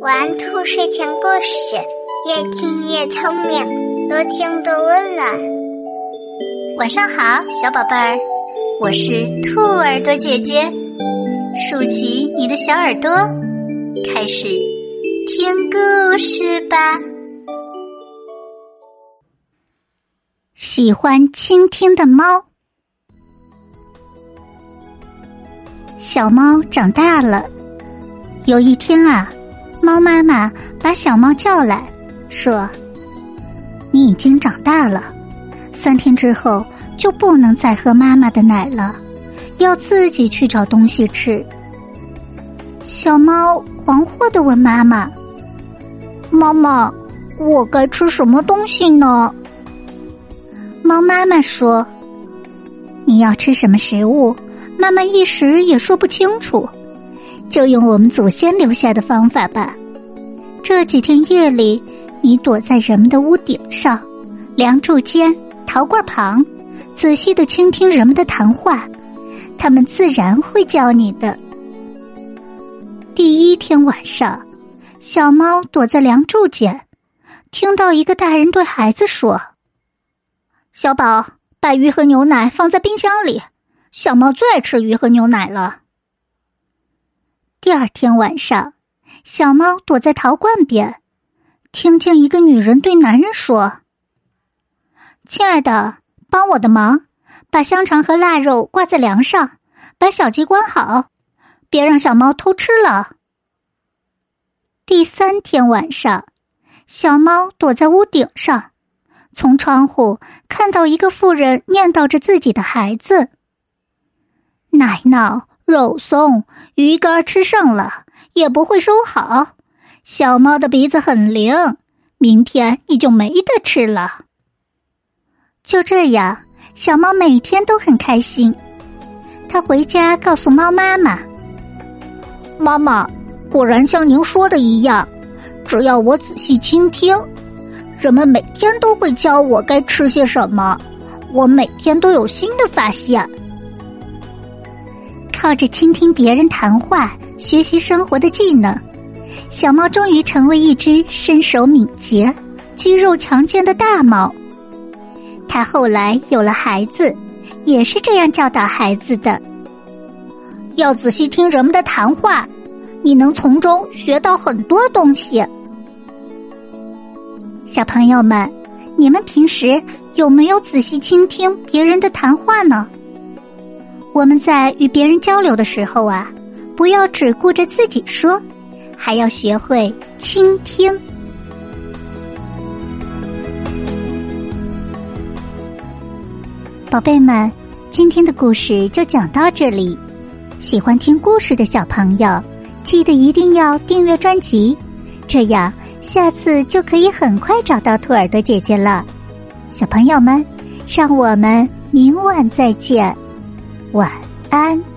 玩兔睡前故事，越听越聪明，多听多温暖。晚上好，小宝贝儿，我是兔耳朵姐姐，竖起你的小耳朵，开始听故事吧。喜欢倾听的猫，小猫长大了。有一天啊，猫妈妈把小猫叫来说：“你已经长大了，三天之后就不能再喝妈妈的奶了，要自己去找东西吃。”小猫惶惑的问妈妈：“妈妈，我该吃什么东西呢？”猫妈妈说：“你要吃什么食物，妈妈一时也说不清楚。”就用我们祖先留下的方法吧。这几天夜里，你躲在人们的屋顶上、梁柱间、陶罐旁，仔细的倾听人们的谈话，他们自然会教你的。第一天晚上，小猫躲在梁柱间，听到一个大人对孩子说：“小宝，把鱼和牛奶放在冰箱里，小猫最爱吃鱼和牛奶了。”第二天晚上，小猫躲在陶罐边，听见一个女人对男人说：“亲爱的，帮我的忙，把香肠和腊肉挂在梁上，把小鸡关好，别让小猫偷吃了。”第三天晚上，小猫躲在屋顶上，从窗户看到一个妇人念叨着自己的孩子：“奶酪。”肉松、鱼干吃剩了也不会收好。小猫的鼻子很灵，明天你就没得吃了。就这样，小猫每天都很开心。它回家告诉猫妈妈：“妈妈，果然像您说的一样，只要我仔细倾听，人们每天都会教我该吃些什么。我每天都有新的发现。”靠着倾听别人谈话学习生活的技能，小猫终于成为一只身手敏捷、肌肉强健的大猫。它后来有了孩子，也是这样教导孩子的：要仔细听人们的谈话，你能从中学到很多东西。小朋友们，你们平时有没有仔细倾听别人的谈话呢？我们在与别人交流的时候啊，不要只顾着自己说，还要学会倾听。宝贝们，今天的故事就讲到这里。喜欢听故事的小朋友，记得一定要订阅专辑，这样下次就可以很快找到兔耳朵姐姐了。小朋友们，让我们明晚再见。晚安。